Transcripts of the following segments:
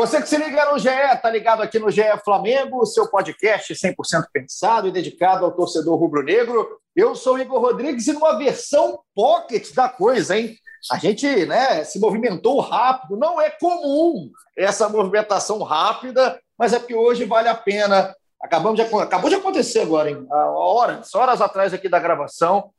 Você que se liga no GE, tá ligado aqui no GE Flamengo, seu podcast 100% pensado e dedicado ao torcedor rubro-negro. Eu sou Igor Rodrigues e numa versão pocket da coisa, hein? A gente né, se movimentou rápido, não é comum essa movimentação rápida, mas é que hoje vale a pena. Acabamos de, acabou de acontecer agora, hein? Horas, horas atrás aqui da gravação,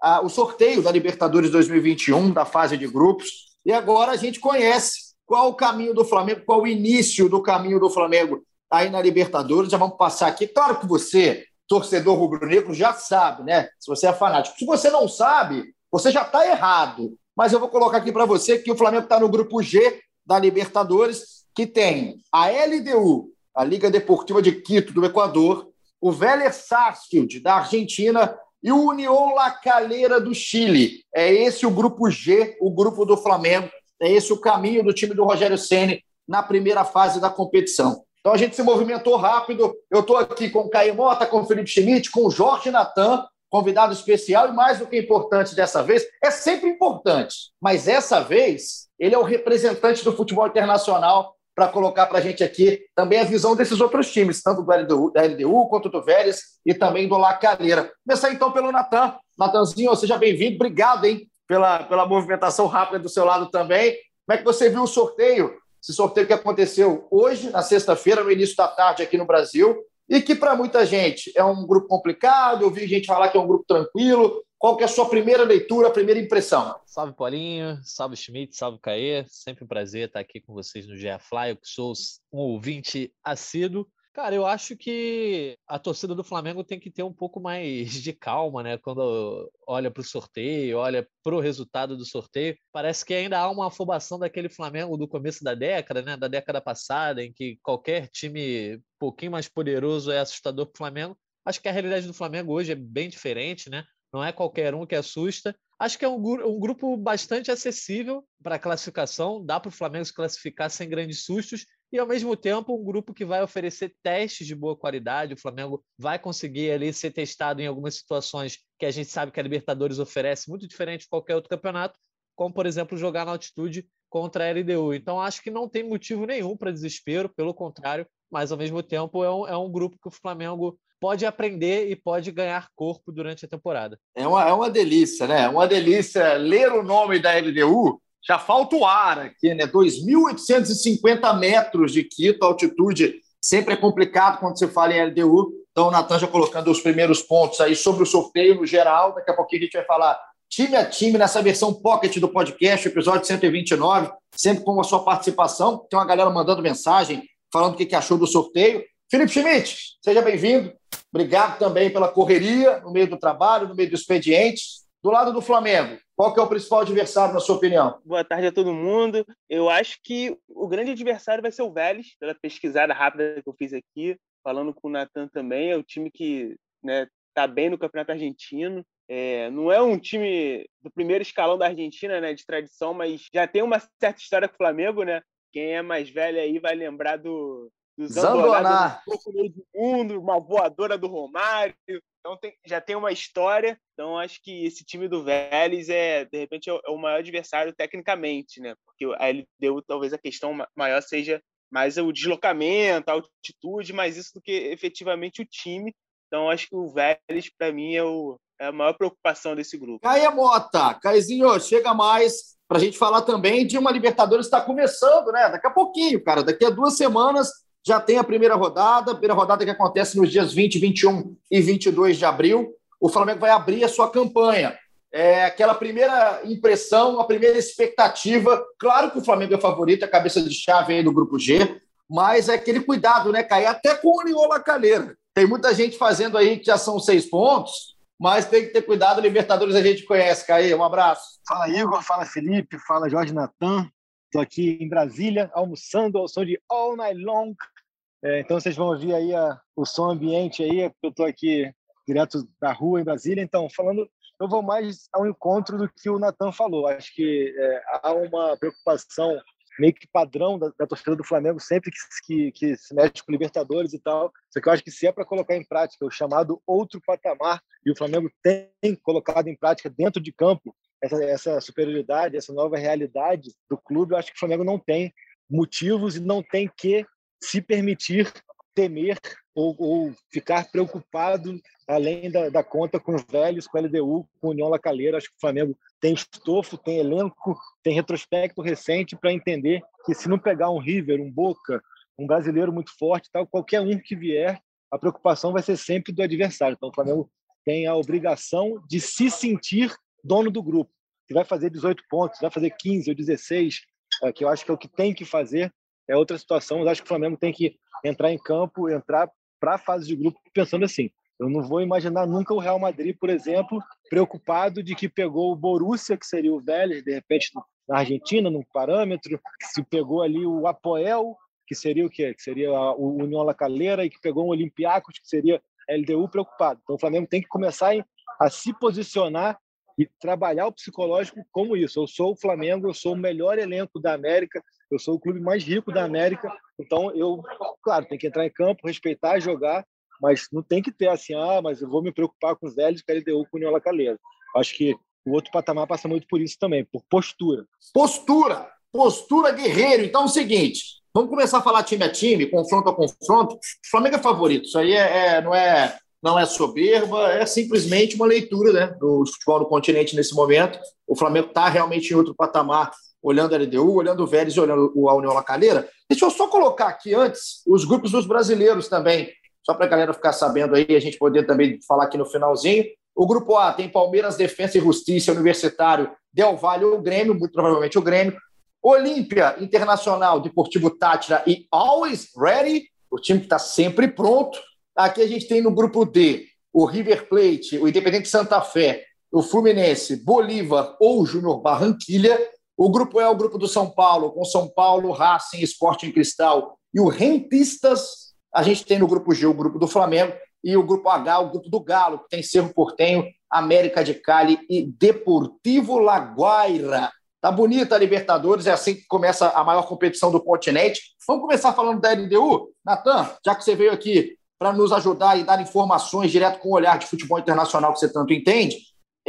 a, o sorteio da Libertadores 2021, da fase de grupos, e agora a gente conhece qual o caminho do Flamengo, qual o início do caminho do Flamengo aí na Libertadores. Já vamos passar aqui. Claro que você, torcedor rubro-negro, já sabe, né? Se você é fanático. Se você não sabe, você já está errado. Mas eu vou colocar aqui para você que o Flamengo está no grupo G da Libertadores, que tem a LDU, a Liga Deportiva de Quito, do Equador, o Vélez Sarsfield, da Argentina, e o União La Calera do Chile. É esse o grupo G, o grupo do Flamengo. É esse o caminho do time do Rogério Ceni na primeira fase da competição. Então a gente se movimentou rápido. Eu estou aqui com o Caio Mota, com o Felipe Schmidt, com o Jorge Natan, convidado especial, e mais do que importante dessa vez, é sempre importante, mas essa vez ele é o representante do futebol internacional para colocar para a gente aqui também a visão desses outros times, tanto do LDU, da LDU quanto do Vélez e também do La Calera. Começar então pelo Natan. Natanzinho, seja bem-vindo. Obrigado, hein, pela, pela movimentação rápida do seu lado também. Como é que você viu o sorteio? Esse sorteio que aconteceu hoje, na sexta-feira, no início da tarde aqui no Brasil, e que para muita gente é um grupo complicado. Eu vi gente falar que é um grupo tranquilo. Qual que é a sua primeira leitura, a primeira impressão? Salve, Paulinho. Salve, Schmidt. Salve, Caê. Sempre um prazer estar aqui com vocês no GA. Eu que sou um ouvinte assíduo. Cara, eu acho que a torcida do Flamengo tem que ter um pouco mais de calma, né? Quando olha para o sorteio, olha para o resultado do sorteio. Parece que ainda há uma afobação daquele Flamengo do começo da década, né? Da década passada, em que qualquer time um pouquinho mais poderoso é assustador para o Flamengo. Acho que a realidade do Flamengo hoje é bem diferente, né? Não é qualquer um que assusta. Acho que é um, um grupo bastante acessível para a classificação. Dá para o Flamengo se classificar sem grandes sustos e ao mesmo tempo um grupo que vai oferecer testes de boa qualidade. O Flamengo vai conseguir ali ser testado em algumas situações que a gente sabe que a Libertadores oferece, muito diferente de qualquer outro campeonato, como por exemplo jogar na altitude contra a LDU. Então acho que não tem motivo nenhum para desespero, pelo contrário, mas ao mesmo tempo é um, é um grupo que o Flamengo pode aprender e pode ganhar corpo durante a temporada. É uma, é uma delícia, né? É uma delícia ler o nome da LDU já falta o ar aqui, né? 2.850 metros de Quito, altitude sempre é complicado quando se fala em LDU. Então, o Natan já colocando os primeiros pontos aí sobre o sorteio no geral. Daqui a pouquinho a gente vai falar time a time nessa versão pocket do podcast, episódio 129, sempre com a sua participação. Tem uma galera mandando mensagem, falando o que achou do sorteio. Felipe Schmidt, seja bem-vindo. Obrigado também pela correria no meio do trabalho, no meio do expediente. Do lado do Flamengo, qual que é o principal adversário, na sua opinião? Boa tarde a todo mundo. Eu acho que o grande adversário vai ser o Vélez, pela pesquisada rápida que eu fiz aqui, falando com o Natan também. É o time que né, tá bem no Campeonato Argentino. É, não é um time do primeiro escalão da Argentina, né, de tradição, mas já tem uma certa história com o Flamengo, né? Quem é mais velho aí vai lembrar do, do Zandoná, do mundo, uma voadora do Romário, então tem, já tem uma história. Então acho que esse time do Vélez é, de repente, é o maior adversário tecnicamente, né? Porque a LDU talvez a questão maior seja mais o deslocamento, a altitude, mais isso do que efetivamente o time. Então acho que o Vélez, para mim, é, o, é a maior preocupação desse grupo. Caia Mota, Caizinho, chega mais para a gente falar também de uma Libertadores que está começando, né? Daqui a pouquinho, cara. Daqui a duas semanas já tem a primeira rodada, a primeira rodada que acontece nos dias 20, 21 e 22 de abril. O Flamengo vai abrir a sua campanha. É aquela primeira impressão, a primeira expectativa. Claro que o Flamengo é favorito, é cabeça de chave aí do grupo G, mas é aquele cuidado, né, Cair? Até com o Niola Calheira. Tem muita gente fazendo aí que já são seis pontos, mas tem que ter cuidado. Libertadores a gente conhece, Caí. Um abraço. Fala, Igor. Fala, Felipe. Fala, Jorge Natan. Estou aqui em Brasília, almoçando ao som de All Night Long, É, então vocês vão ouvir aí a, o som ambiente aí, eu estou aqui direto da rua em Brasília. Então, falando, eu vou mais ao encontro do que o Natan falou. Acho que é, há uma preocupação meio que padrão da, da torcida do Flamengo sempre que, que, que, se mexe com Libertadores e tal. Só que eu acho que se é para colocar em prática o chamado outro patamar, e o Flamengo tem colocado em prática dentro de campo essa, essa superioridade, essa nova realidade do clube, eu acho que o Flamengo não tem motivos e não tem que se permitir temer ou, ou ficar preocupado além da, da, conta com os velhos, com a LDU, com a União Lacaleira. Acho que o Flamengo tem estofo, tem elenco, tem retrospecto recente para entender que se não pegar um River, um Boca, um brasileiro muito forte, tal, qualquer um que vier, a preocupação vai ser sempre do adversário. Então o Flamengo tem a obrigação de se sentir dono do grupo. Se vai fazer 18 pontos, vai fazer 15 ou 16, é, que eu acho que é o que tem que fazer, é outra situação. Mas acho que o Flamengo tem que entrar em campo, entrar para a fase de grupo pensando assim: eu não vou imaginar nunca o Real Madrid, por exemplo, preocupado de que pegou o Borussia, que seria o Vélez, de repente na Argentina, num parâmetro, se pegou ali o Apoel, que seria o quê? Que seria o União La Calera, e que pegou o Olympiacos, que seria a LDU, preocupado. Então o Flamengo tem que começar a se posicionar e trabalhar o psicológico como isso. Eu sou o Flamengo, eu sou o melhor elenco da América, eu sou o clube mais rico da América, então eu, claro, tem que entrar em campo, respeitar, jogar, mas não tem que ter assim, ah, mas eu vou me preocupar com os velhos que a LDU com o União Lacaleira. Acho que o outro patamar passa muito por isso também, por postura. Postura, postura guerreiro. Então é o seguinte, vamos começar a falar time a time, confronto a confronto. O Flamengo é favorito, isso aí é, é não é não é soberba, é simplesmente uma leitura né, do futebol do continente nesse momento. O Flamengo está realmente em outro patamar, olhando a LDU, olhando o Vélez e olhando a União Lacaleira. Deixa eu só colocar aqui antes os grupos dos brasileiros também só para a galera ficar sabendo aí, a gente poder também falar aqui no finalzinho. O grupo A tem Palmeiras, Defesa e Justiça, Universitário, Del Valle ou Grêmio, muito provavelmente o Grêmio. Olímpia, Internacional, Deportivo Tátira e Always Ready, o time que está sempre pronto. Aqui a gente tem no grupo D o River Plate, o Independente Santa Fé, o Fluminense, Bolívar ou Júnior Barranquilha. O grupo é o grupo do São Paulo, com São Paulo, Racing, Sporting Cristal e o Rentistas a gente tem no grupo G o grupo do Flamengo e o grupo H, o grupo do Galo, que tem Cerro Portenho, América de Cali e Deportivo Laguaira. Tá bonita a Libertadores, é assim que começa a maior competição do continente. Vamos começar falando da LDU? Natan, já que você veio aqui para nos ajudar e dar informações direto com o olhar de futebol internacional que você tanto entende,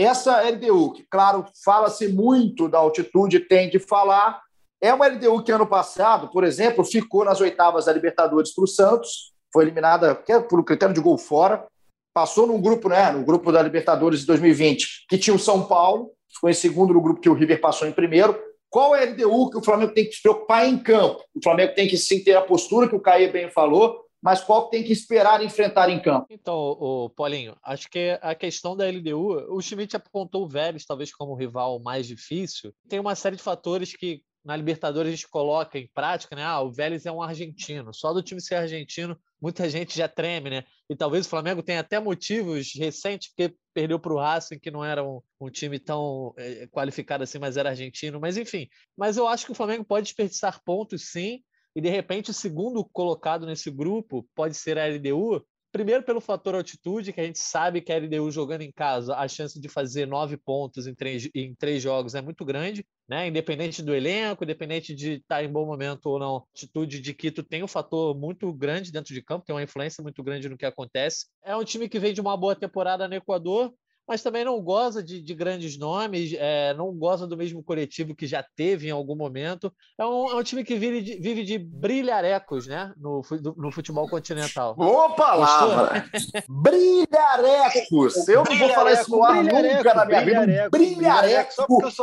essa LDU, que, claro, fala-se muito da altitude, tem de falar, é uma LDU que ano passado, por exemplo, ficou nas oitavas da Libertadores para o Santos, foi eliminada é por critério de gol fora, passou num grupo, né, no grupo da Libertadores de 2020, que tinha o São Paulo, ficou em segundo no grupo que o River passou em primeiro. Qual é a LDU que o Flamengo tem que se preocupar em campo? O Flamengo tem que sim ter a postura que o Caê bem falou, mas qual tem que esperar enfrentar em campo? Então, o Paulinho, acho que a questão da LDU, o Schmidt apontou o Vélez talvez como o rival mais difícil. Tem uma série de fatores que na Libertadores a gente coloca em prática, né? Ah, o Vélez é um argentino. Só do time ser argentino, muita gente já treme, né? E talvez o Flamengo tenha até motivos recentes, porque perdeu para o Racing, que não era um, um time tão é, qualificado assim, mas era argentino. Mas enfim, mas eu acho que o Flamengo pode desperdiçar pontos sim. E de repente o segundo colocado nesse grupo pode ser a LDU, Primeiro, pelo fator altitude, que a gente sabe que a LDU jogando em casa, a chance de fazer nove pontos em três, em três jogos é muito grande, né? Independente do elenco, independente de estar em bom momento ou não. A altitude de Quito tem um fator muito grande dentro de campo, tem uma influência muito grande no que acontece. É um time que vem de uma boa temporada no Equador, mas também não goza de, de grandes nomes, é, não goza do mesmo coletivo que já teve em algum momento. É um, é um time que vive de, vive de brilharecos né? no, no futebol continental. Boa palavra! brilharecos! Eu não vou falar isso no ar nunca na minha vida. Brilhareco!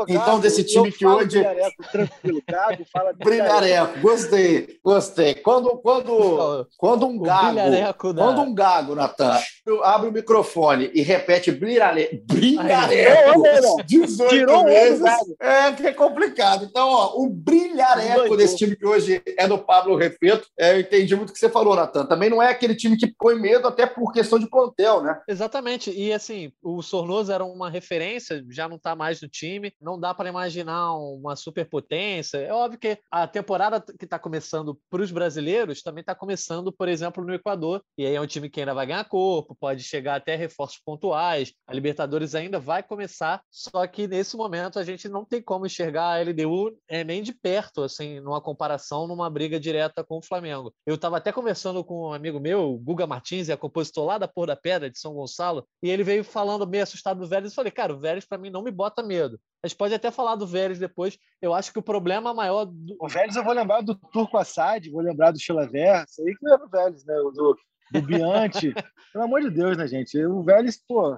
Então, desse time que hoje. Tranquilo, gago, fala brilhareco. Gostei, gostei. Quando, quando, quando um gago. Quando um gago, Natan, abre o microfone e repete brilhare... brilhareco 18 Tirou vezes, é que é complicado. Então, ó, o brilhareco desse time que hoje é do Pablo Refeto, é, eu entendi muito o que você falou, Natan. Também não é aquele time que põe medo até por questão de plantel, né? Exatamente. E assim, o Sornoso era uma referência, já não está mais no time. Não dá para imaginar uma superpotência. É óbvio que a temporada que está começando para os brasileiros também está começando, por exemplo, no Equador. E aí é um time que ainda vai ganhar corpo, pode chegar até reforços pontuais. A Libertadores ainda vai começar, só que nesse momento a gente não tem como enxergar a LDU é, nem de perto, assim, numa comparação, numa briga direta com o Flamengo. Eu estava até conversando com um amigo meu, o Guga Martins, é compositor lá da Porra da Pedra, de São Gonçalo, e ele veio falando meio assustado do Vélez. Eu falei, cara, o Vélez para mim não me bota medo. A gente pode até falar do Vélez depois. Eu acho que o problema maior. Do... O Vélez eu vou lembrar do Turco Assad, vou lembrar do Chilaver, isso aí que era o Vélez, né? Do, do Biante. Pelo amor de Deus, né, gente? O Vélez, pô.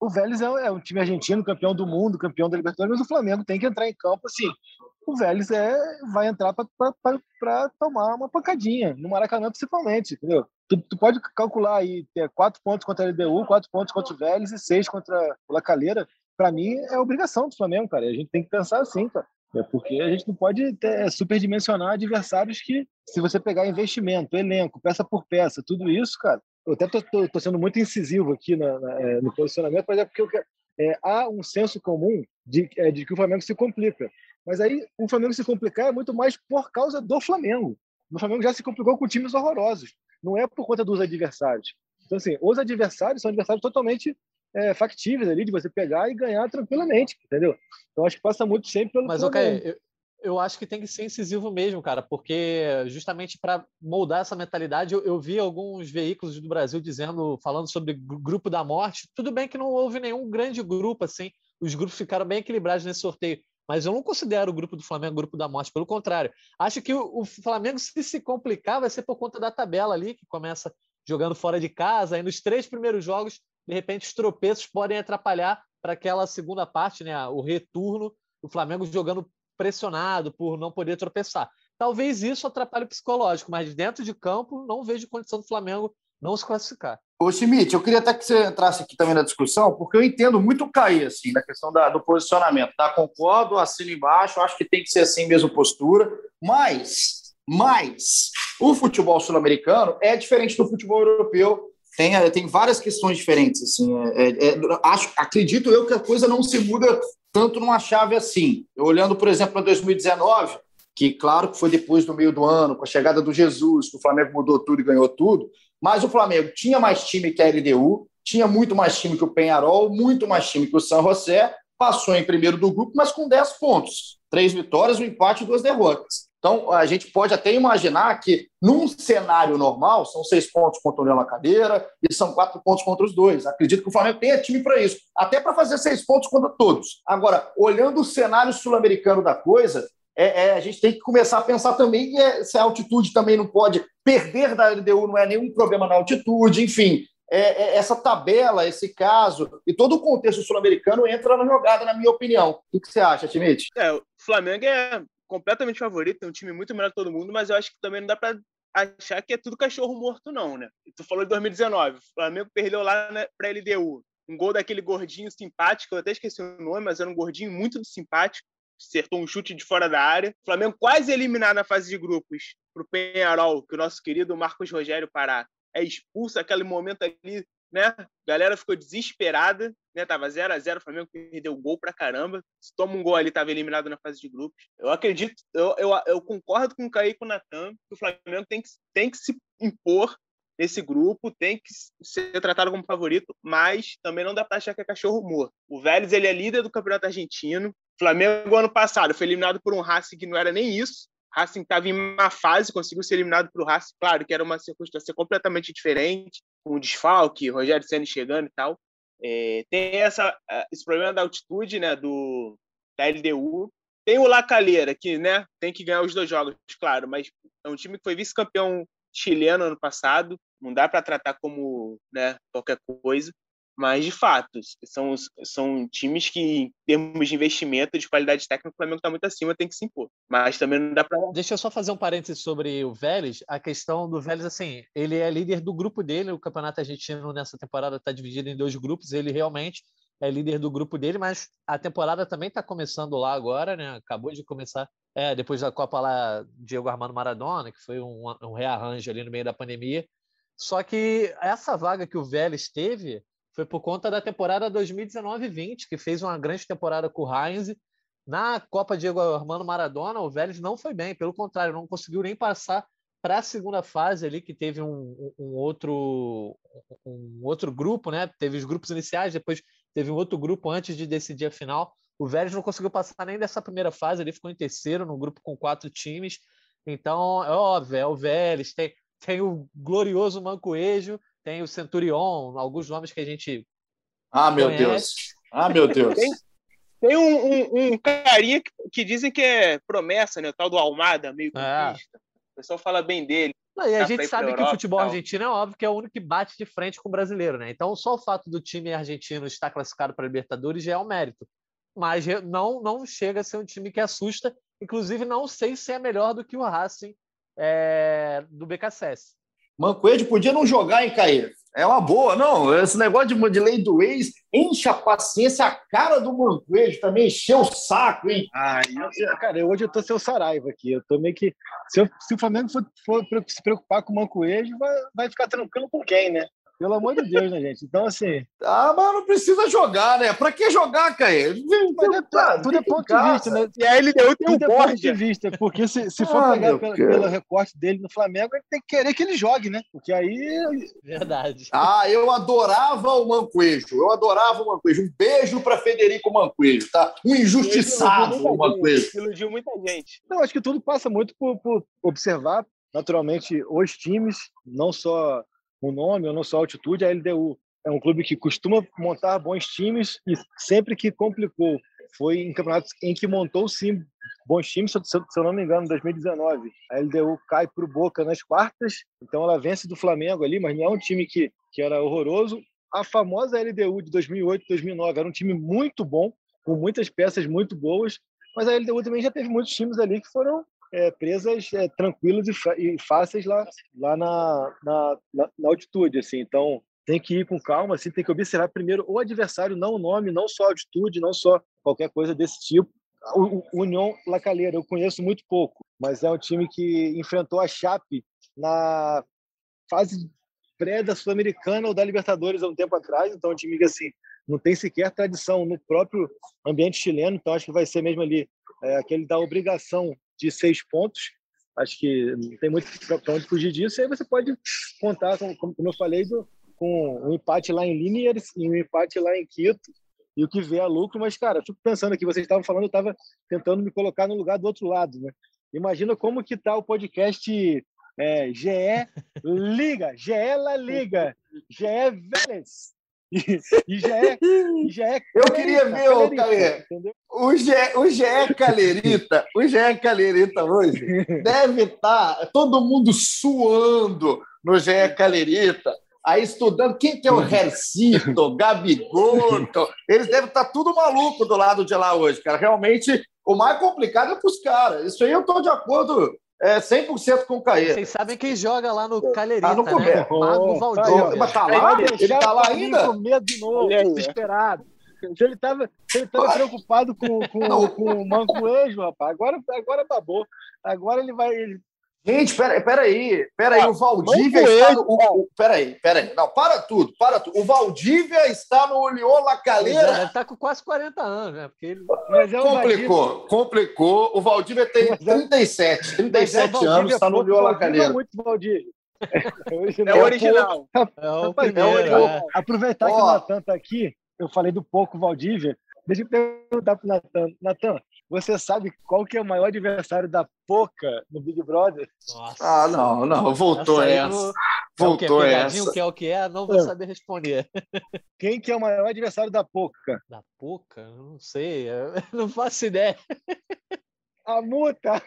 O Vélez é, é um time argentino, campeão do mundo, campeão da Libertadores, mas o Flamengo tem que entrar em campo assim. O Vélez é, vai entrar para tomar uma pancadinha, no Maracanã principalmente, entendeu? Tu, tu, pode calcular aí ter quatro pontos contra a LDU, quatro pontos contra o Vélez e seis contra o La Calera para mim, é obrigação do Flamengo, cara. A gente tem que pensar assim, cara. É porque a gente não pode ter, é, superdimensionar adversários que, se você pegar investimento, elenco, peça por peça, tudo isso, cara. Eu até tô sendo muito incisivo aqui na, na, é, no posicionamento, mas é porque eu, é, há um senso comum de, é, de que o Flamengo se complica. Mas aí o Flamengo se complicar é muito mais por causa do Flamengo. O Flamengo já se complicou com times horrorosos. Não é por conta dos adversários. Então, assim, os adversários são adversários totalmente é, factíveis ali de você pegar e ganhar tranquilamente, entendeu? Então acho que passa muito sempre pelo. Mas, ok, eu, acho que tem que ser incisivo mesmo, cara, porque justamente para moldar essa mentalidade, eu, eu, vi alguns veículos do Brasil dizendo, falando sobre grupo da morte. Tudo bem que não houve nenhum grande grupo assim, os grupos ficaram bem equilibrados nesse sorteio. Mas eu não considero o grupo do Flamengo grupo da morte, pelo contrário. Acho que o, o Flamengo, se se complicar, vai ser por conta da tabela ali, que começa jogando fora de casa. Aí nos três primeiros jogos de repente os tropeços podem atrapalhar para aquela segunda parte, né, o retorno, o Flamengo jogando pressionado por não poder tropeçar. Talvez isso atrapalhe o psicológico, mas dentro de campo não vejo condição do Flamengo não se classificar. Ô, Schmidt, eu queria até que você entrasse aqui também na discussão, porque eu entendo muito o Caí, assim, na questão da, do posicionamento, tá? Concordo, assino embaixo, acho que tem que ser assim mesmo postura, mas, mas, o futebol sul-americano é diferente do futebol europeu tem, tem várias questões diferentes. Assim, é, é, é, acho, acredito eu que a coisa não se muda tanto numa chave assim. Eu, olhando, por exemplo, para 2019, que claro que foi depois do meio do ano, com a chegada do Jesus, que o Flamengo mudou tudo e ganhou tudo, mas o Flamengo tinha mais time que a LDU, tinha muito mais time que o Penharol, muito mais time que o San José, passou em primeiro do grupo, mas com 10 pontos. Três vitórias, um empate e duas derrotas. Então, a gente pode até imaginar que, num cenário normal, são seis pontos contra o Leão na cadeira e são quatro pontos contra os dois. Acredito que o Flamengo tenha time para isso, até para fazer seis pontos contra todos. Agora, olhando o cenário sul-americano da coisa, é, é, a gente tem que começar a pensar também que é, se a altitude também não pode perder da LDU, não é nenhum problema na altitude, enfim. É, é, essa tabela, esse caso e todo o contexto sul-americano entra na jogada, na minha opinião. O que você acha, Timite? É, o Flamengo é completamente favorito, tem um time muito melhor que todo mundo, mas eu acho que também não dá para achar que é tudo cachorro morto, não, né? Tu falou de 2019, o Flamengo perdeu lá né, para LDU. Um gol daquele gordinho simpático, eu até esqueci o nome, mas era um gordinho muito simpático, acertou um chute de fora da área. O Flamengo quase eliminado na fase de grupos para o Penharol, que o nosso querido Marcos Rogério Pará é expulso, aquele momento ali né? A galera ficou desesperada, né? Tava 0 a 0 o Flamengo perdeu gol pra caramba. Se toma um gol ali, tava eliminado na fase de grupos. Eu acredito, eu, eu, eu concordo com o Caí e o Natan, que o Flamengo tem que, tem que se impor nesse grupo, tem que ser tratado como favorito, mas também não dá para achar que é cachorro morto. O Vélez ele é líder do Campeonato Argentino. O Flamengo ano passado foi eliminado por um Racing que não era nem isso. Racing estava em uma fase, conseguiu ser eliminado para o Racing, claro que era uma circunstância completamente diferente, com o desfalque, Rogério Senna chegando e tal. É, tem essa, esse problema da altitude né, do, da LDU. Tem o Lacalheira, que né, tem que ganhar os dois jogos, claro, mas é um time que foi vice-campeão chileno ano passado, não dá para tratar como né, qualquer coisa. Mas, de fato, são, são times que, em termos de investimento, de qualidade técnica, o Flamengo está muito acima, tem que se impor. Mas também não dá para. Deixa eu só fazer um parênteses sobre o Vélez. A questão do Vélez, assim, ele é líder do grupo dele. O campeonato argentino nessa temporada está dividido em dois grupos. Ele realmente é líder do grupo dele, mas a temporada também está começando lá agora, né? Acabou de começar, é, depois da Copa lá, Diego Armando Maradona, que foi um, um rearranjo ali no meio da pandemia. Só que essa vaga que o Vélez teve foi por conta da temporada 2019-20, que fez uma grande temporada com o Heinz. Na Copa Diego Armando Maradona, o Vélez não foi bem, pelo contrário, não conseguiu nem passar para a segunda fase ali, que teve um, um, outro, um outro grupo, né? Teve os grupos iniciais, depois teve um outro grupo antes de decidir a final. O Vélez não conseguiu passar nem dessa primeira fase, ele ficou em terceiro no grupo com quatro times. Então, é óbvio, é o Vélez, tem, tem o glorioso Mancoejo, tem o Centurion, alguns nomes que a gente. Ah, meu conhece. Deus! Ah, meu Deus! tem, tem um, um, um, carinha que, que, dizem que é promessa, né? O tal do Almada, meio é. O pessoal fala bem dele. Não, e a gente sabe que o futebol argentino é óbvio que é o único que bate de frente com o brasileiro, né? Então, só o fato do time argentino estar classificado para a Libertadores já é um mérito. Mas não, não chega a ser um time que assusta. Inclusive, não sei se é melhor do que o Racing é, do BKSS. Mancoejo podia não jogar, hein, Caí? É uma boa, não. Esse negócio de, de lei do ex enche a paciência, a cara do Mancoejo também encheu o saco, hein? Ah, eu, cara, hoje eu tô seu Saraiva aqui. Eu tô meio que. Se, eu, se o Flamengo for, for, se preocupar com o Mancoejo, vai, vai ficar tranquilo com quem, né? Pelo amor de Deus, né, gente? Então, assim. Ah, mas não precisa jogar, né? Pra que jogar, Caio? É, tudo é ponto de vista, né? E aí ele deu tudo um é ponto de vista, porque se, se for ah, pegar pelo, pelo, recorte dele no Flamengo, ele tem que querer que ele jogue, né? Porque aí. Verdade. Ah, eu adorava o Mancoejo. Eu adorava o Mancoejo. Um beijo pra Federico Mancoejo, tá? Um injustiçado o Mancoejo. Iludiu muita gente. Não, acho que tudo passa muito por, por observar, naturalmente, os times, não só o nome ou não só a altitude, a LDU é um clube que costuma montar bons times e sempre que complicou foi em campeonatos em que montou sim bons times, se eu não me engano, em 2019. A LDU cai para o Boca nas quartas, então ela vence do Flamengo ali, mas não é um time que, que era horroroso. A famosa LDU de 2008, 2009 era um time muito bom, com muitas peças muito boas, mas a LDU também já teve muitos times ali que foram é, presas é, tranquilas e, e, fáceis lá, lá na, na, na, altitude. Assim. Então, tem que ir com calma, assim, tem que observar primeiro o adversário, não o nome, não só a altitude, não só qualquer coisa desse tipo. O, o União La Calera eu conheço muito pouco, mas é um time que enfrentou a Chape na fase pré da Sul-Americana ou da Libertadores há um tempo atrás, então é um time que assim não tem sequer tradição no próprio ambiente chileno, então acho que vai ser mesmo ali é, aquele da obrigação de seis pontos. Acho que não tem muito para onde fugir disso. E aí você pode contar, como, eu falei, do, com um empate lá em Liniers e um empate lá em Quito e o que vê a lucro. Mas, cara, fico pensando aqui, vocês estavam falando, eu estava tentando me colocar no lugar do outro lado, né? Imagina como que tá o podcast é, GE Liga, GE La Liga, GE Vélez. E, já é, e já é Eu queria ver, o Caê, o GE, o GE Calerita, o GE Calerita hoje. Deve estar tá todo mundo suando no GE Calerita, aí estudando quem que é o Hercito, Gabigol, eles devem estar tá tudo maluco do lado de lá hoje, cara. Realmente, o mais complicado é para os caras. Isso aí eu estou de acordo é 100% com o Caê. Vocês sabem quem joga lá no Calherita, tá no né? Mago Valdívia. Mas tá lá? Ele, ele tá lá ainda? Com medo de novo, desesperado. Se ele estava ele tava preocupado com, com, com o Mancoejo, rapaz, agora, agora babou. Agora ele vai, ele Gente, peraí, peraí, peraí, ah, o Valdívia está no. O, o, peraí, peraí. Não, para tudo, para tudo. O Valdívia está no Lyon La Calera. Ele está com quase 40 anos, né? Porque ele... É complicou, complicou. O Valdívia tem 37, 37 é, é anos, está no Lyon La Calera. É muito Valdívia. É o original. É o primeiro, é. Aproveitar oh. que o Natan está aqui, eu falei do pouco Valdívia. Deixa eu perguntar para o Natan. Natan, você sabe qual que é o maior adversário da Poca no Big Brother? Nossa. Ah, não, não, voltou essa. essa. Voltou é essa. Que é o que é, não vou é. saber responder. Quem que é o maior adversário da Poca? Da Poca? Não sei, eu não faço ideia. A multa.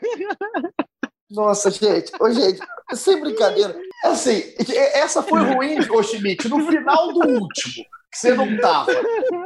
Nossa, gente, ô, gente, sem brincadeira. Assim, essa foi ruim, ô Schmidt, no final do último. que você não estava.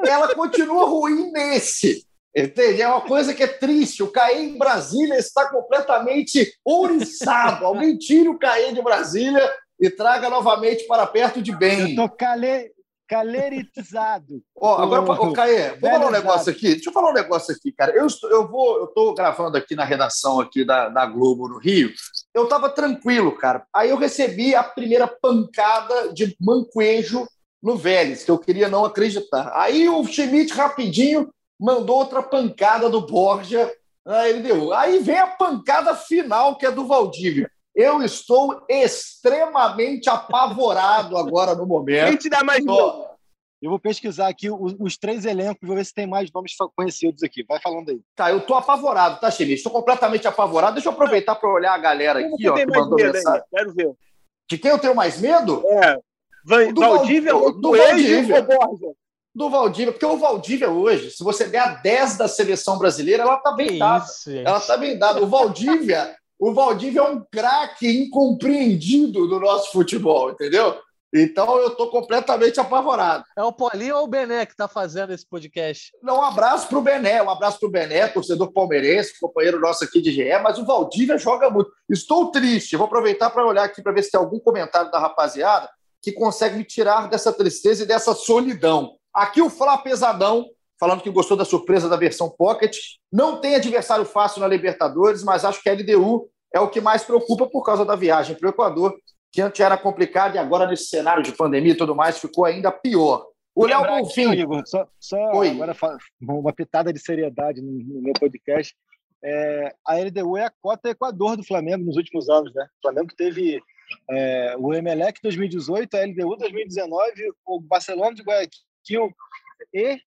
Ela continua ruim nesse. Entende? É uma coisa que é triste. O Caê em Brasília está completamente ouriçado. Alguém tire o Caê de Brasília e traga novamente para perto de bem. Eu estou cale... caleritizado. Ó, agora, ô, Caê, vou falar um negócio aqui. Deixa eu falar um negócio aqui, cara. Eu estou, eu vou, eu estou gravando aqui na redação aqui da, da Globo no Rio. Eu estava tranquilo, cara. Aí eu recebi a primeira pancada de manquejo no Vélez, que eu queria não acreditar. Aí o Schmidt rapidinho mandou outra pancada do Borja na LDU. Aí vem a pancada final, que é do Valdívia. Eu estou extremamente apavorado agora no momento. Quem te dá mais nome? Eu vou pesquisar aqui os, os, três elencos, vou ver se tem mais nomes conhecidos aqui. Vai falando aí. Tá, eu estou apavorado, tá, Chimich? Estou completamente apavorado. Deixa eu aproveitar para olhar a galera aqui, ó, que mandou mensagem. Aí? Quero ver. De quem eu tenho mais medo? É. do Valdívia, do, do, do Valdívia. Borja? Do Valdívia, porque o Valdívia hoje, se você der a 10 da seleção brasileira, ela está bem dada. Isso, ela está bem dada. O Valdívia, o Valdívia é um craque incompreendido do nosso futebol, entendeu? Então eu estou completamente apavorado. É o Paulinho ou o Bené que está fazendo esse podcast? Não, um abraço para o Bené, um abraço para o Bené, torcedor palmeirense, companheiro nosso aqui de GE, mas o Valdívia joga muito. Estou triste, vou aproveitar para olhar aqui para ver se tem algum comentário da rapaziada que consegue me tirar dessa tristeza e dessa solidão. Aqui o Flá pesadão, falando que gostou da surpresa da versão Pocket. Não tem adversário fácil na Libertadores, mas acho que a LDU é o que mais preocupa por causa da viagem para o Equador, que antes era complicado e agora, nesse cenário de pandemia e tudo mais, ficou ainda pior. O Léo Bonfim. Igor, só, só agora uma pitada de seriedade no meu podcast. É, a LDU é a cota Equador do Flamengo nos últimos anos, né? O Flamengo teve é, o Emelec 2018, a LDU 2019, o Barcelona de Guayaquil Kill e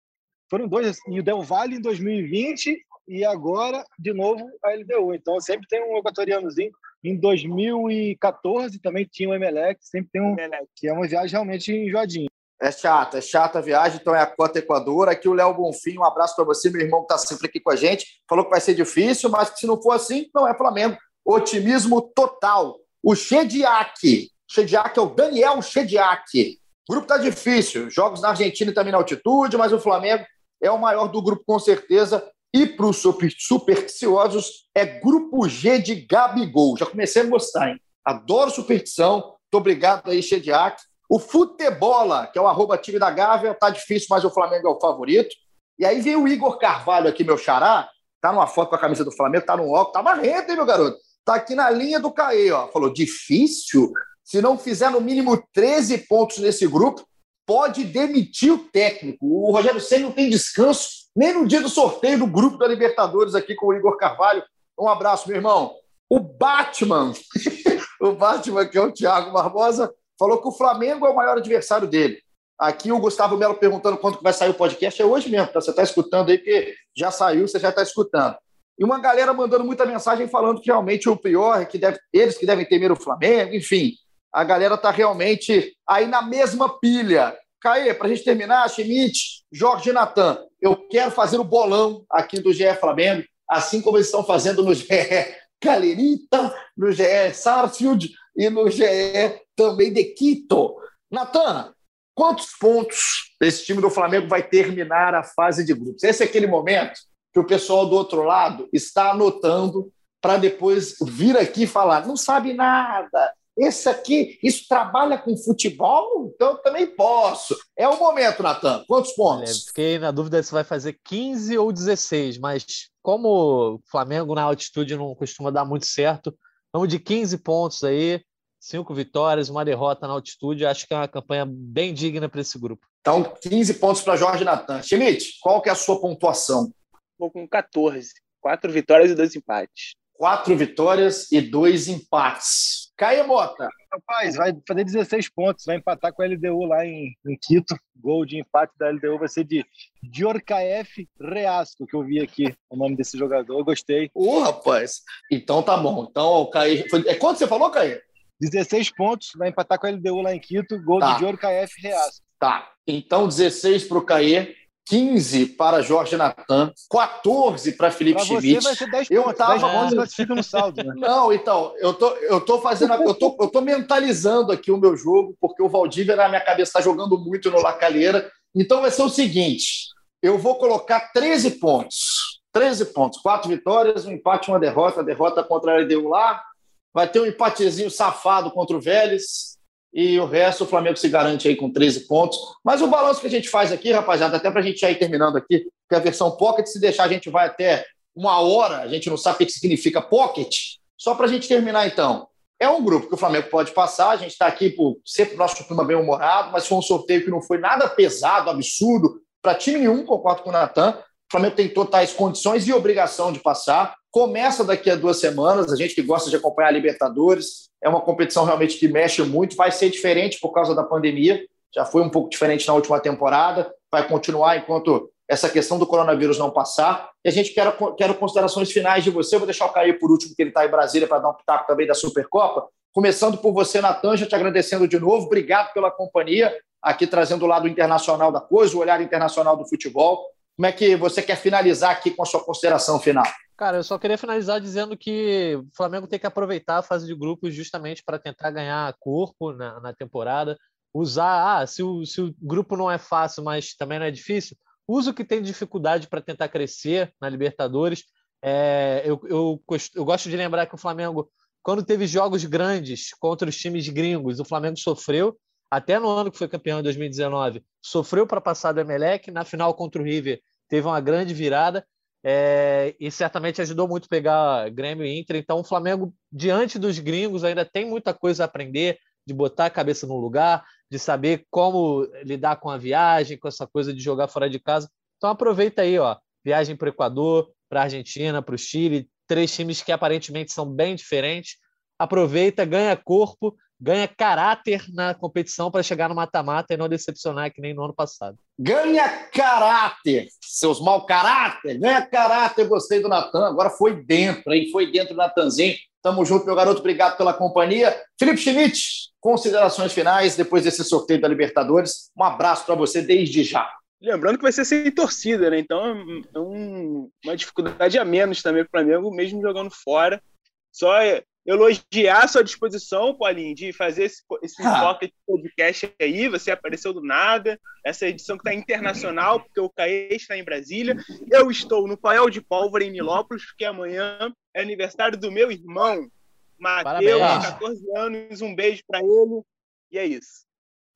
foram dois, e o Del Valle em 2020 e agora, de novo, a LDU. Então, sempre tem um equatorianozinho. Em 2014 também tinha o Emelec, sempre tem um, Emelec. que é uma viagem realmente enjoadinha. É chata, é chata a viagem, então é a Cota Equador. Aqui o Léo Bonfim, um abraço para você, meu irmão que está sempre aqui com a gente. Falou que vai ser difícil, mas que se não for assim, não é Flamengo. Otimismo total. O Chediak, Chediak é o Daniel Chediak, grupo está difícil, jogos na Argentina e também na altitude, mas o Flamengo é o maior do grupo com certeza. E para os supersticiosos, é grupo G de Gabigol. Já comecei a gostar, hein? Adoro superstição. Muito obrigado aí, Chediak. O Futebola, que é o arroba time da Gávea, tá difícil, mas o Flamengo é o favorito. E aí vem o Igor Carvalho aqui, meu xará, tá numa foto com a camisa do Flamengo, tá no óculos, tá marrento, hein, meu garoto? Tá aqui na linha do Caê, ó. Falou, difícil? Se não fizer no mínimo 13 pontos nesse grupo, pode demitir o técnico. O Rogério Senna não tem descanso nem no dia do sorteio do grupo da Libertadores aqui com o Igor Carvalho. Um abraço, meu irmão. O Batman, o Batman, que é o Thiago Barbosa, falou que o Flamengo é o maior adversário dele. Aqui o Gustavo Melo perguntando quando vai sair o podcast. É hoje mesmo, tá? Você está escutando aí, porque já saiu, você já está escutando. E uma galera mandando muita mensagem falando que realmente o pior é que deve, eles que devem temer o Flamengo, enfim a galera está realmente aí na mesma pilha. Caê, para a gente terminar, Schmidt, Jorge Natan, eu quero fazer o bolão aqui do GE Flamengo, assim como eles estão fazendo no GE Calerita, no GE Sarsfield e no GE também de Quito. Natan, quantos pontos esse time do Flamengo vai terminar a fase de grupos? Esse é aquele momento que o pessoal do outro lado está anotando para depois vir aqui falar, não sabe nada, esse aqui, isso trabalha com futebol? Então eu também posso. É o momento, Natan. Quantos pontos? Olha, fiquei na dúvida se vai fazer 15 ou 16, mas como o Flamengo na altitude não costuma dar muito certo, vamos de 15 pontos aí, cinco vitórias, uma derrota na altitude. Acho que é uma campanha bem digna para esse grupo. Então, 15 pontos para Jorge Natan. Schmidt, qual que é a sua pontuação? Vou com 14. Quatro vitórias e dois empates. Quatro vitórias e dois empates. Caia Mota. Rapaz, vai fazer 16 pontos, vai empatar com a LDU lá em, em Quito. Gol de empate da LDU vai ser de Diorcaef Reasco, que eu vi aqui o nome desse jogador. Eu gostei. Ô, oh, rapaz. Então tá bom. Então o Caê. Foi... É quanto você falou, Caê? 16 pontos, vai empatar com a LDU lá em Quito. Gol tá. de Diorcaef Reasco. Tá. Então 16 para o Caê. 15 para Jorge Natan, 14 para Felipe pra Schmidt. Você vai ser 10 eu pontos, tava... 10 pontos classifica no saldo. Né? Não, então, eu tô, eu tô fazendo, eu tô, eu tô mentalizando aqui o meu jogo, porque o Valdívia na minha cabeça está jogando muito no Lacalheira, Então vai ser o seguinte: eu vou colocar 13 pontos. 13 pontos, quatro vitórias, um empate, uma derrota. Derrota contra a LDU lá. Vai ter um empatezinho safado contra o Vélez. E o resto, o Flamengo se garante aí com 13 pontos. Mas o balanço que a gente faz aqui, rapaziada, até para a gente já ir terminando aqui, porque a versão Pocket, se deixar, a gente vai até uma hora. A gente não sabe o que significa Pocket. Só para a gente terminar, então. É um grupo que o Flamengo pode passar. A gente está aqui por sempre nosso clima bem humorado, mas foi um sorteio que não foi nada pesado, absurdo para time nenhum. Concordo com o Natan. O Flamengo tem totais condições e obrigação de passar. Começa daqui a duas semanas. A gente que gosta de acompanhar a Libertadores é uma competição realmente que mexe muito. Vai ser diferente por causa da pandemia. Já foi um pouco diferente na última temporada. Vai continuar enquanto essa questão do coronavírus não passar. E a gente quer, quer considerações finais de você. Eu vou deixar o Caio por último, que ele está em Brasília, para dar um pitaco também da Supercopa. Começando por você, Natan, já te agradecendo de novo. Obrigado pela companhia, aqui trazendo o lado internacional da coisa, o olhar internacional do futebol. Como é que você quer finalizar aqui com a sua consideração final? Cara, eu só queria finalizar dizendo que o Flamengo tem que aproveitar a fase de grupos justamente para tentar ganhar corpo na, na temporada. Usar, ah, se o, se o grupo não é fácil, mas também não é difícil, usa o que tem dificuldade para tentar crescer na Libertadores. É, eu, eu, eu gosto de lembrar que o Flamengo, quando teve jogos grandes contra os times gringos, o Flamengo sofreu até no ano que foi campeão em 2019, sofreu para passar do Emelec, na final contra o River teve uma grande virada é, e certamente ajudou muito a pegar Grêmio e Inter. Então, o Flamengo, diante dos gringos, ainda tem muita coisa a aprender, de botar a cabeça no lugar, de saber como lidar com a viagem, com essa coisa de jogar fora de casa. Então, aproveita aí, ó, viagem para o Equador, para a Argentina, para o Chile, três times que aparentemente são bem diferentes. Aproveita, ganha corpo ganha caráter na competição para chegar no mata-mata e não decepcionar que nem no ano passado. Ganha caráter, seus mau caráter, ganha caráter, gostei do Natan, agora foi dentro, hein? Foi dentro do Natanzinho. Tamo junto, meu garoto, obrigado pela companhia. Felipe Schmidt, considerações finais depois desse sorteio da Libertadores. Um abraço para você desde já. Lembrando que vai ser sem torcida, né? Então é um, uma dificuldade a menos também para o Flamengo, mesmo jogando fora. Só elogiar a sua disposição, Paulinho, de fazer esse, esse ah. podcast aí. Você apareceu do nada. Essa edição que está internacional, porque o Caê está em Brasília. Eu estou no Paiol de Pólvora, em Nilópolis, porque amanhã é aniversário do meu irmão, Matheus, 14 anos. Um beijo para ele. E é isso.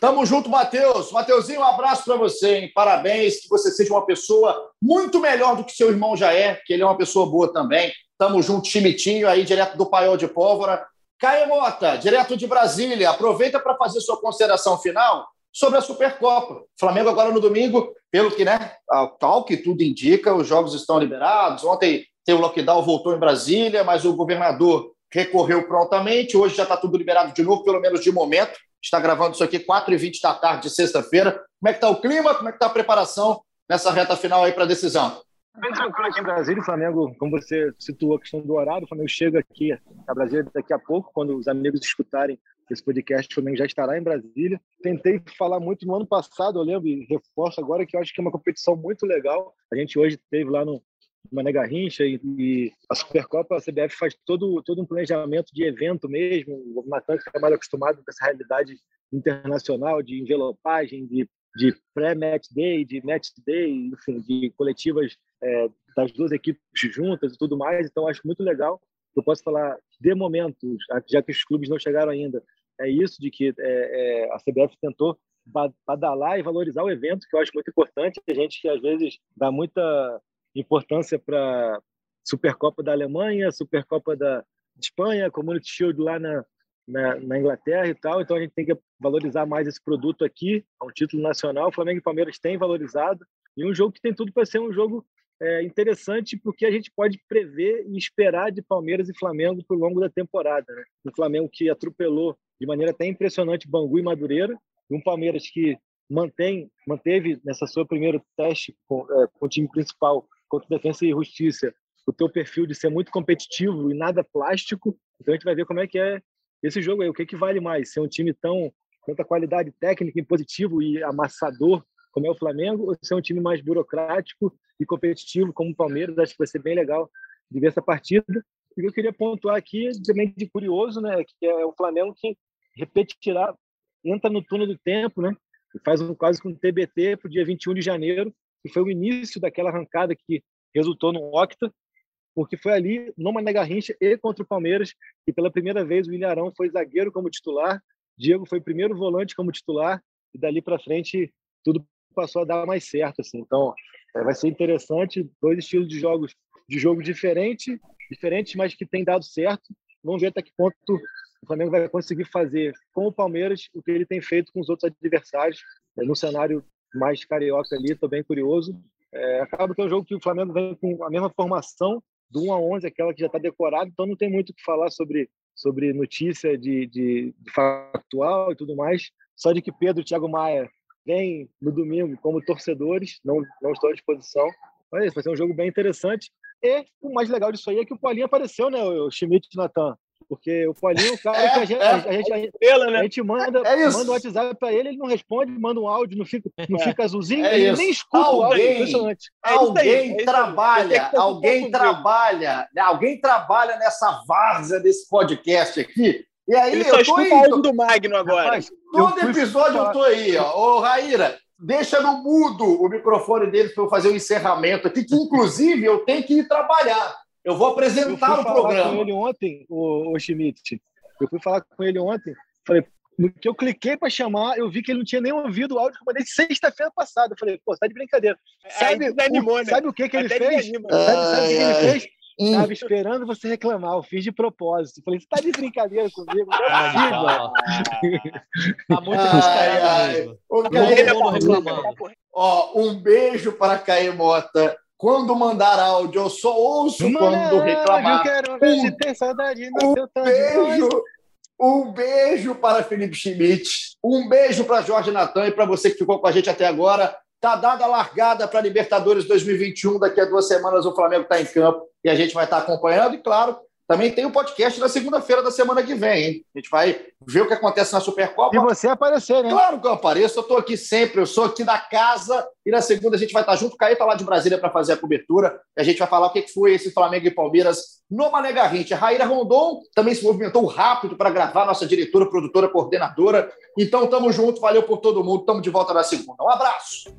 Tamo junto, Matheus. Mateuzinho, um abraço para você, hein? Parabéns, que você seja uma pessoa muito melhor do que seu irmão já é, que ele é uma pessoa boa também. Tamo junto, Chimitinho, aí direto do Paiol de Pólvora. Caio Mota, direto de Brasília, aproveita para fazer sua consideração final sobre a Supercopa. Flamengo agora no domingo, pelo que, né, tal que tudo indica, os jogos estão liberados. Ontem tem o lockdown, voltou em Brasília, mas o governador recorreu prontamente. Hoje já está tudo liberado de novo, pelo menos de momento. Está gravando isso aqui 4h20 da tarde de sexta-feira. Como é que está o clima? Como é que está a preparação nessa reta final aí para a decisão? Bem tranquilo aqui em Brasília. O Flamengo, como você situou a questão do horário, o Flamengo chega aqui a Brasília daqui a pouco, quando os amigos escutarem esse podcast, o Flamengo já estará em Brasília. Tentei falar muito no ano passado, eu lembro, e reforço agora que eu acho que é uma competição muito legal. A gente hoje teve lá no Mané Garrincha e, e a Supercopa, a CBF faz todo, todo um planejamento de evento mesmo. O Natan que mais acostumado com essa realidade internacional de envelopagem, de de pré-match day, de match day, enfim, de coletivas é, das duas equipes juntas e tudo mais. Então, acho muito legal. Eu posso falar, de momento, já que os clubes não chegaram ainda, é isso de que é, é, a CBF tentou badalar e valorizar o evento, que eu acho muito importante. A gente que às vezes dá muita importância para Supercopa da Alemanha, Supercopa da Espanha, Community Shield lá na, na, na, Inglaterra e tal, então a gente tem que valorizar mais esse produto aqui, é um título nacional. O Flamengo e Palmeiras têm valorizado e um jogo que tem tudo para ser um jogo é, interessante, porque a gente pode prever e esperar de Palmeiras e Flamengo por longo da temporada. Né? Um Flamengo que atropelou de maneira até impressionante Bangu e Madureira, e um Palmeiras que mantém, manteve nessa sua primeiro teste com, é, com o time principal contra Defesa e Justiça o teu perfil de ser muito competitivo e nada plástico. Então a gente vai ver como é que é esse jogo aí, o que, que vale mais? Ser um time tão tanta qualidade técnica, impositivo e amassador como é o Flamengo, ou ser um time mais burocrático e competitivo como o Palmeiras? Acho que vai ser bem legal de ver essa partida. E eu queria pontuar aqui, também de curioso, né, que é o Flamengo que repetirá, entra no túnel do tempo, né? faz um, quase com um TBT para o dia 21 de janeiro, que foi o início daquela arrancada que resultou no Octa, porque foi ali, no Mané Garrincha e contra o Palmeiras, que pela primeira vez o Ilharão foi zagueiro como titular, Diego foi primeiro volante como titular, e dali para frente tudo passou a dar mais certo. Assim. Então, é, vai ser interessante, dois estilos de jogos de jogo diferente, diferentes, mas que tem dado certo. Vamos ver até que ponto o Flamengo vai conseguir fazer com o Palmeiras o que ele tem feito com os outros adversários é, no cenário mais carioca ali. Estou bem curioso. É, acaba que é um jogo que o Flamengo vem com a mesma formação do 1 a 11, aquela que já está decorada, então não tem muito o que falar sobre, sobre notícia de, de, de factual e tudo mais. Só de que Pedro e Thiago Maia vêm no domingo como torcedores, não, não estão à disposição. Mas vai ser um jogo bem interessante. E o mais legal disso aí é que o Paulinho apareceu, né, o Schmidt Natan. Porque o Paulinho é o cara é, que a gente, é, a, gente, a, gente, né? a gente manda, é manda um WhatsApp para ele, ele não responde, manda um áudio, não fica, não é. fica azulzinho, é ele nem escuta alguém, o áudio. Alguém trabalha, alguém trabalha, né? alguém trabalha nessa várzea desse podcast aqui. E aí, ele só eu escuta o áudio do Magno agora. Rapaz, todo episódio eu tô aí, ó. Ô, Raíra, deixa no mudo o microfone dele para eu fazer o encerramento aqui, que inclusive eu tenho que ir trabalhar. Eu vou apresentar eu o programa. Eu fui com ele ontem, o, o Schmidt. Eu fui falar com ele ontem. Falei, no que eu cliquei para chamar, eu vi que ele não tinha nem ouvido o áudio que eu mandei sexta-feira passada. Eu falei, pô, tá de brincadeira. Sabe, o, né? sabe o que, que ele fez? Sabe, sabe o que ele fez? Estava esperando você reclamar, eu fiz de propósito. Falei, você tá de brincadeira comigo? É possível. tá muito ai, mesmo. O Caê, Ó, um beijo para Caê Mota. Quando mandar áudio, eu só ouço quando reclamar. Eu quero ver um, se tem saudade um beijo, um beijo para Felipe Schmidt. Um beijo para Jorge Natan e para você que ficou com a gente até agora. Tá dada a largada para Libertadores 2021. Daqui a duas semanas o Flamengo está em campo e a gente vai estar tá acompanhando. E, claro, também tem o podcast na segunda-feira da semana que vem, hein? A gente vai ver o que acontece na Supercopa. E você aparecer, né? Claro que eu apareço, eu estou aqui sempre, eu sou aqui da casa. E na segunda a gente vai estar junto. O Caí está lá de Brasília para fazer a cobertura. E a gente vai falar o que foi esse Flamengo e Palmeiras no Mané Garrincha. A Raíra Rondon também se movimentou rápido para gravar, nossa diretora, produtora, coordenadora. Então, tamo junto, valeu por todo mundo. Tamo de volta na segunda. Um abraço.